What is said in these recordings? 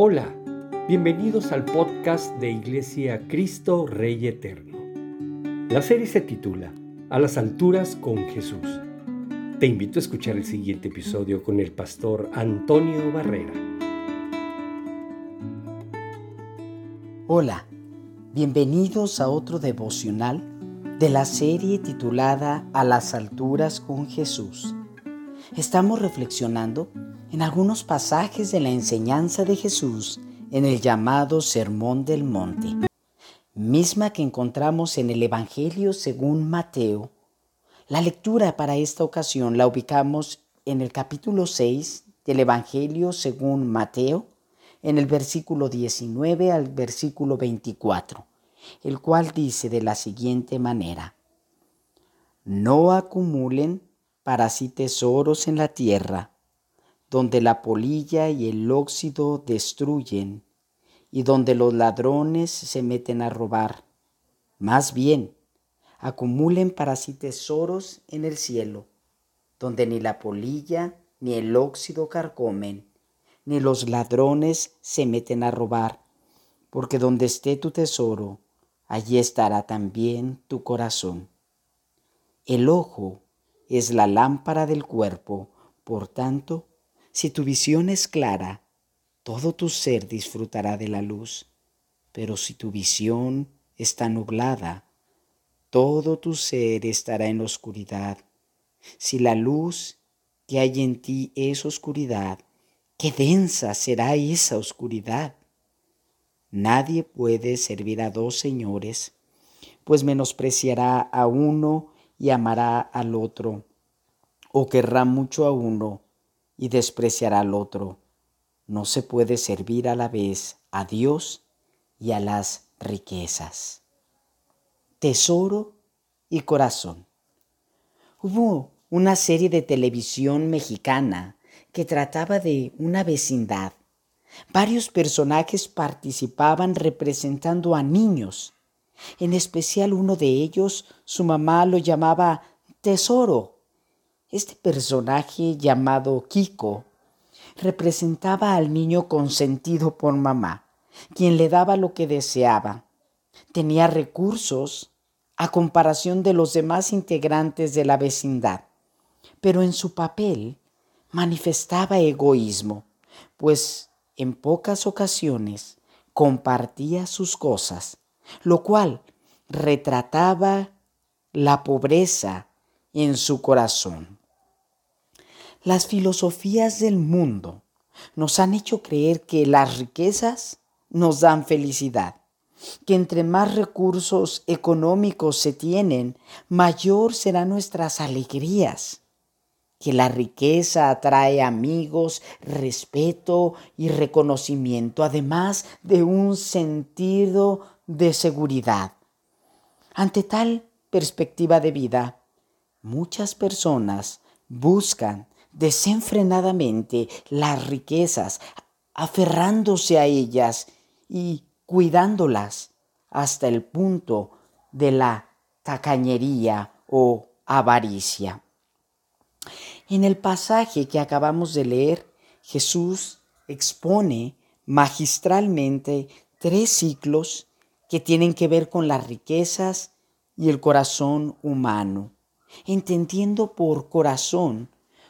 Hola, bienvenidos al podcast de Iglesia Cristo Rey Eterno. La serie se titula A las alturas con Jesús. Te invito a escuchar el siguiente episodio con el pastor Antonio Barrera. Hola, bienvenidos a otro devocional de la serie titulada A las alturas con Jesús. Estamos reflexionando en algunos pasajes de la enseñanza de Jesús en el llamado Sermón del Monte, misma que encontramos en el Evangelio según Mateo. La lectura para esta ocasión la ubicamos en el capítulo 6 del Evangelio según Mateo, en el versículo 19 al versículo 24, el cual dice de la siguiente manera, No acumulen para sí tesoros en la tierra, donde la polilla y el óxido destruyen, y donde los ladrones se meten a robar. Más bien, acumulen para sí tesoros en el cielo, donde ni la polilla ni el óxido carcomen, ni los ladrones se meten a robar, porque donde esté tu tesoro, allí estará también tu corazón. El ojo es la lámpara del cuerpo, por tanto, si tu visión es clara, todo tu ser disfrutará de la luz, pero si tu visión está nublada, todo tu ser estará en oscuridad. Si la luz que hay en ti es oscuridad, qué densa será esa oscuridad. Nadie puede servir a dos señores, pues menospreciará a uno y amará al otro, o querrá mucho a uno y despreciará al otro. No se puede servir a la vez a Dios y a las riquezas. Tesoro y corazón. Hubo una serie de televisión mexicana que trataba de una vecindad. Varios personajes participaban representando a niños. En especial uno de ellos, su mamá lo llamaba Tesoro este personaje llamado Kiko representaba al niño consentido por mamá, quien le daba lo que deseaba. Tenía recursos a comparación de los demás integrantes de la vecindad, pero en su papel manifestaba egoísmo, pues en pocas ocasiones compartía sus cosas, lo cual retrataba la pobreza en su corazón. Las filosofías del mundo nos han hecho creer que las riquezas nos dan felicidad, que entre más recursos económicos se tienen, mayor serán nuestras alegrías, que la riqueza atrae amigos, respeto y reconocimiento, además de un sentido de seguridad. Ante tal perspectiva de vida, muchas personas buscan desenfrenadamente las riquezas, aferrándose a ellas y cuidándolas hasta el punto de la tacañería o avaricia. En el pasaje que acabamos de leer, Jesús expone magistralmente tres ciclos que tienen que ver con las riquezas y el corazón humano, entendiendo por corazón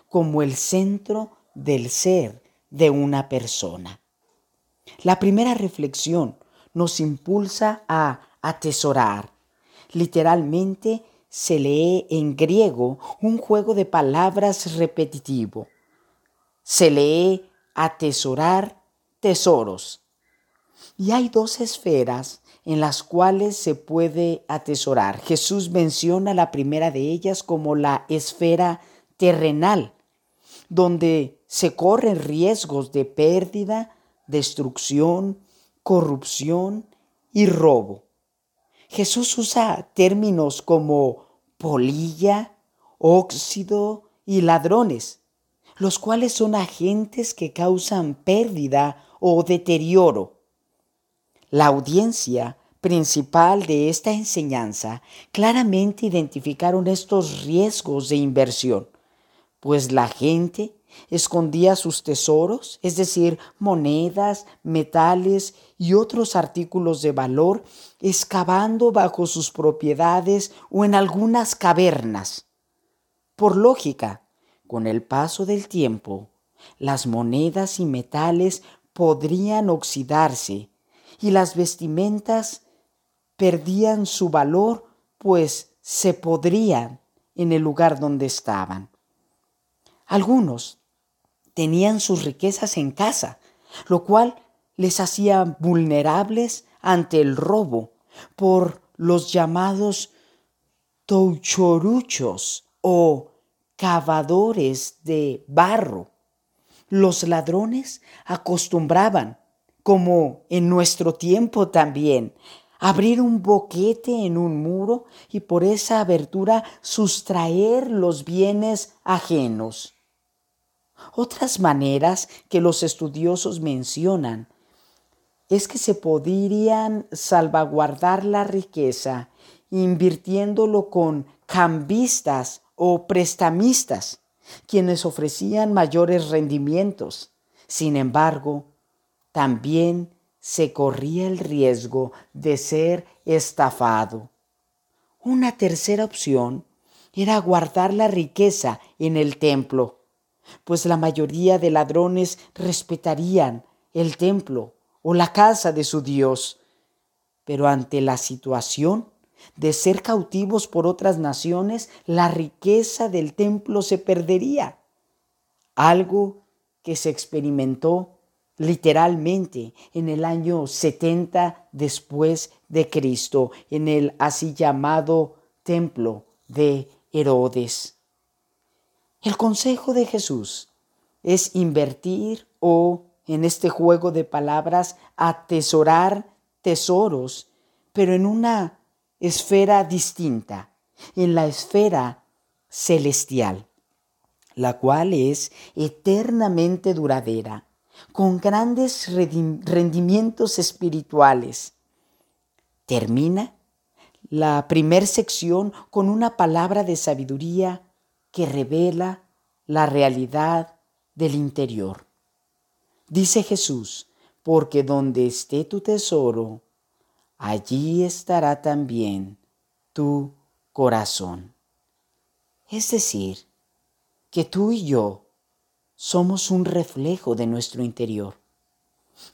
como el centro del ser de una persona. La primera reflexión nos impulsa a atesorar. Literalmente se lee en griego un juego de palabras repetitivo. Se lee atesorar tesoros. Y hay dos esferas en las cuales se puede atesorar. Jesús menciona la primera de ellas como la esfera terrenal, donde se corren riesgos de pérdida, destrucción, corrupción y robo. Jesús usa términos como polilla, óxido y ladrones, los cuales son agentes que causan pérdida o deterioro. La audiencia principal de esta enseñanza claramente identificaron estos riesgos de inversión pues la gente escondía sus tesoros, es decir, monedas, metales y otros artículos de valor, excavando bajo sus propiedades o en algunas cavernas. Por lógica, con el paso del tiempo, las monedas y metales podrían oxidarse y las vestimentas perdían su valor, pues se podrían en el lugar donde estaban. Algunos tenían sus riquezas en casa, lo cual les hacía vulnerables ante el robo por los llamados touchoruchos o cavadores de barro. Los ladrones acostumbraban, como en nuestro tiempo también, abrir un boquete en un muro y por esa abertura sustraer los bienes ajenos. Otras maneras que los estudiosos mencionan es que se podrían salvaguardar la riqueza invirtiéndolo con cambistas o prestamistas, quienes ofrecían mayores rendimientos. Sin embargo, también se corría el riesgo de ser estafado. Una tercera opción era guardar la riqueza en el templo, pues la mayoría de ladrones respetarían el templo o la casa de su Dios. Pero ante la situación de ser cautivos por otras naciones, la riqueza del templo se perdería, algo que se experimentó literalmente en el año 70 después de Cristo, en el así llamado templo de Herodes. El consejo de Jesús es invertir o, en este juego de palabras, atesorar tesoros, pero en una esfera distinta, en la esfera celestial, la cual es eternamente duradera con grandes rendimientos espirituales. Termina la primer sección con una palabra de sabiduría que revela la realidad del interior. Dice Jesús, porque donde esté tu tesoro, allí estará también tu corazón. Es decir, que tú y yo somos un reflejo de nuestro interior.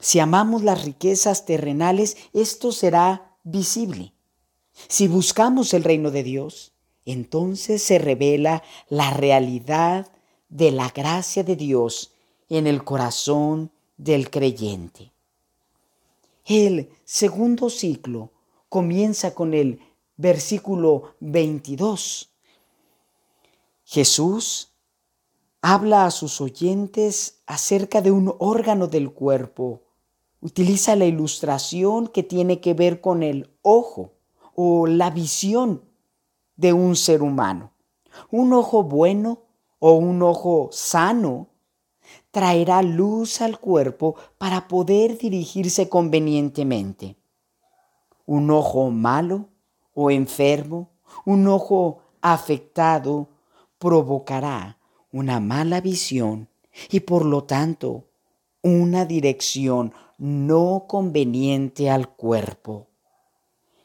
Si amamos las riquezas terrenales, esto será visible. Si buscamos el reino de Dios, entonces se revela la realidad de la gracia de Dios en el corazón del creyente. El segundo ciclo comienza con el versículo 22. Jesús habla a sus oyentes acerca de un órgano del cuerpo. Utiliza la ilustración que tiene que ver con el ojo o la visión de un ser humano. Un ojo bueno o un ojo sano traerá luz al cuerpo para poder dirigirse convenientemente. Un ojo malo o enfermo, un ojo afectado, provocará una mala visión y por lo tanto una dirección no conveniente al cuerpo.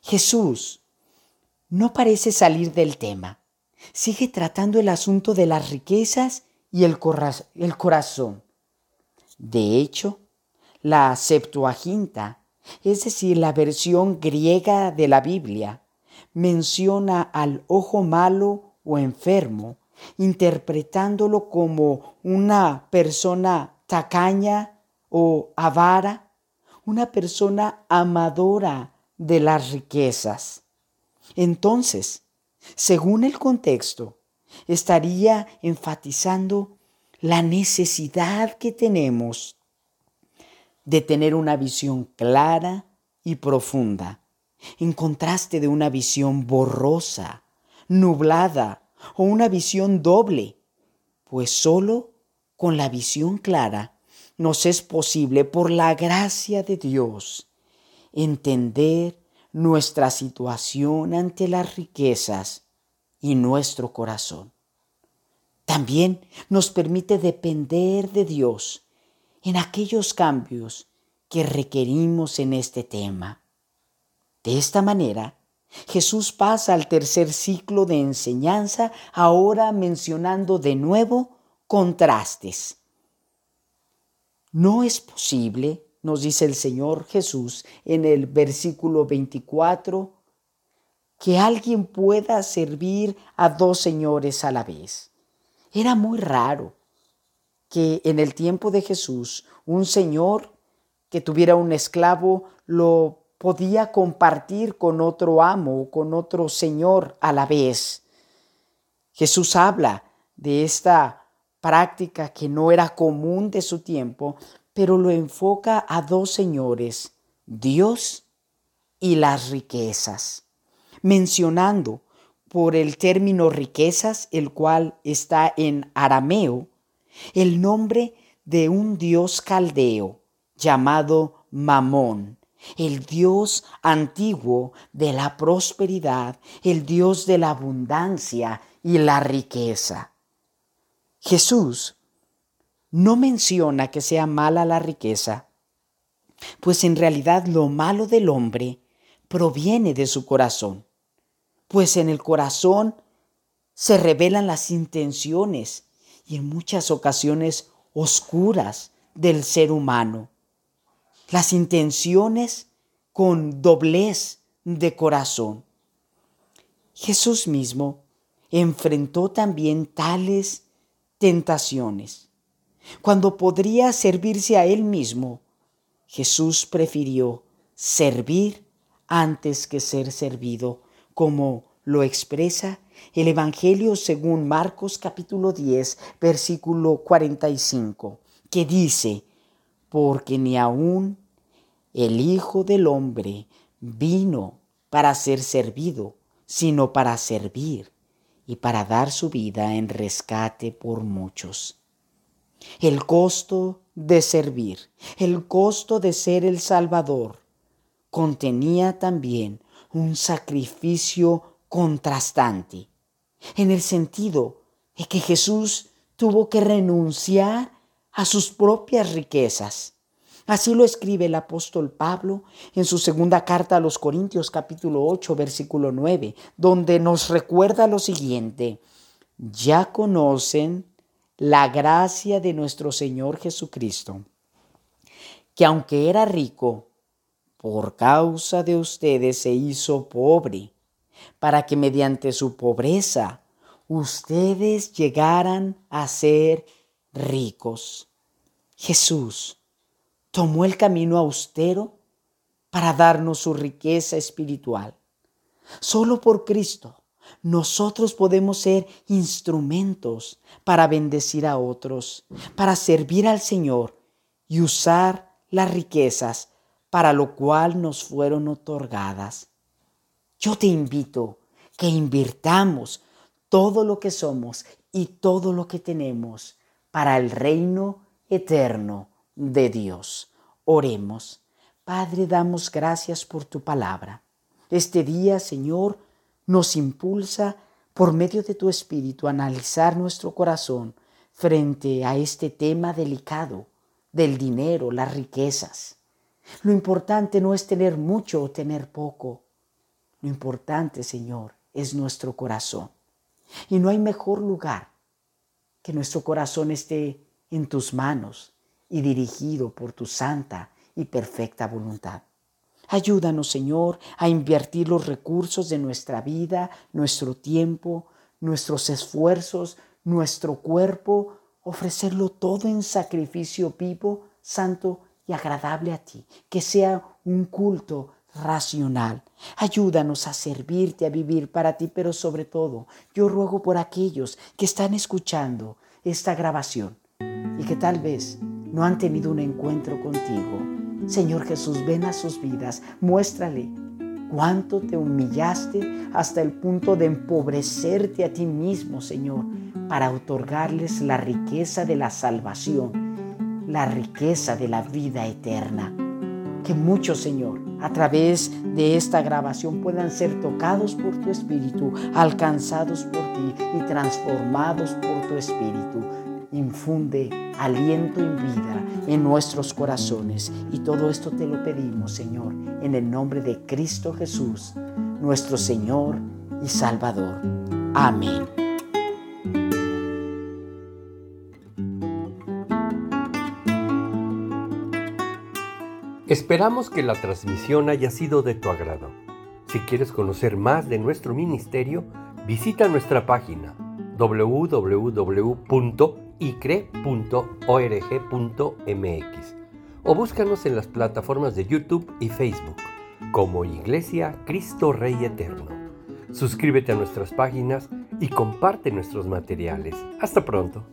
Jesús no parece salir del tema. Sigue tratando el asunto de las riquezas y el, corazón. De hecho, la Septuaginta, es decir, la versión griega de la Biblia, menciona al ojo malo o enfermo interpretándolo como una persona tacaña o avara, una persona amadora de las riquezas. Entonces, según el contexto, estaría enfatizando la necesidad que tenemos de tener una visión clara y profunda, en contraste de una visión borrosa, nublada o una visión doble, pues solo con la visión clara nos es posible, por la gracia de Dios, entender nuestra situación ante las riquezas y nuestro corazón. También nos permite depender de Dios en aquellos cambios que requerimos en este tema. De esta manera, Jesús pasa al tercer ciclo de enseñanza, ahora mencionando de nuevo contrastes. No es posible, nos dice el Señor Jesús en el versículo 24, que alguien pueda servir a dos señores a la vez. Era muy raro que en el tiempo de Jesús un señor que tuviera un esclavo lo podía compartir con otro amo o con otro señor a la vez. Jesús habla de esta práctica que no era común de su tiempo, pero lo enfoca a dos señores, Dios y las riquezas, mencionando por el término riquezas, el cual está en arameo, el nombre de un dios caldeo llamado Mamón, el Dios antiguo de la prosperidad, el Dios de la abundancia y la riqueza. Jesús no menciona que sea mala la riqueza, pues en realidad lo malo del hombre proviene de su corazón, pues en el corazón se revelan las intenciones y en muchas ocasiones oscuras del ser humano las intenciones con doblez de corazón. Jesús mismo enfrentó también tales tentaciones. Cuando podría servirse a él mismo, Jesús prefirió servir antes que ser servido, como lo expresa el Evangelio según Marcos capítulo 10, versículo 45, que dice, porque ni aun el Hijo del Hombre vino para ser servido, sino para servir y para dar su vida en rescate por muchos. El costo de servir, el costo de ser el Salvador, contenía también un sacrificio contrastante, en el sentido de que Jesús tuvo que renunciar a sus propias riquezas. Así lo escribe el apóstol Pablo en su segunda carta a los Corintios capítulo 8 versículo 9, donde nos recuerda lo siguiente, ya conocen la gracia de nuestro Señor Jesucristo, que aunque era rico, por causa de ustedes se hizo pobre, para que mediante su pobreza ustedes llegaran a ser ricos. Jesús tomó el camino austero para darnos su riqueza espiritual. Solo por Cristo nosotros podemos ser instrumentos para bendecir a otros, para servir al Señor y usar las riquezas para lo cual nos fueron otorgadas. Yo te invito que invirtamos todo lo que somos y todo lo que tenemos para el reino eterno de Dios. Oremos. Padre, damos gracias por tu palabra. Este día, Señor, nos impulsa por medio de tu Espíritu a analizar nuestro corazón frente a este tema delicado del dinero, las riquezas. Lo importante no es tener mucho o tener poco. Lo importante, Señor, es nuestro corazón. Y no hay mejor lugar que nuestro corazón esté en tus manos y dirigido por tu santa y perfecta voluntad. Ayúdanos, Señor, a invertir los recursos de nuestra vida, nuestro tiempo, nuestros esfuerzos, nuestro cuerpo, ofrecerlo todo en sacrificio vivo, santo y agradable a ti, que sea un culto racional. Ayúdanos a servirte, a vivir para ti, pero sobre todo, yo ruego por aquellos que están escuchando esta grabación y que tal vez no han tenido un encuentro contigo. Señor Jesús, ven a sus vidas, muéstrale cuánto te humillaste hasta el punto de empobrecerte a ti mismo, Señor, para otorgarles la riqueza de la salvación, la riqueza de la vida eterna. Que muchos, Señor, a través de esta grabación puedan ser tocados por tu Espíritu, alcanzados por ti y transformados por tu Espíritu. Infunde aliento y vida en nuestros corazones. Y todo esto te lo pedimos, Señor, en el nombre de Cristo Jesús, nuestro Señor y Salvador. Amén. Esperamos que la transmisión haya sido de tu agrado. Si quieres conocer más de nuestro ministerio, visita nuestra página www.icre.org.mx o búscanos en las plataformas de YouTube y Facebook como Iglesia Cristo Rey Eterno. Suscríbete a nuestras páginas y comparte nuestros materiales. Hasta pronto.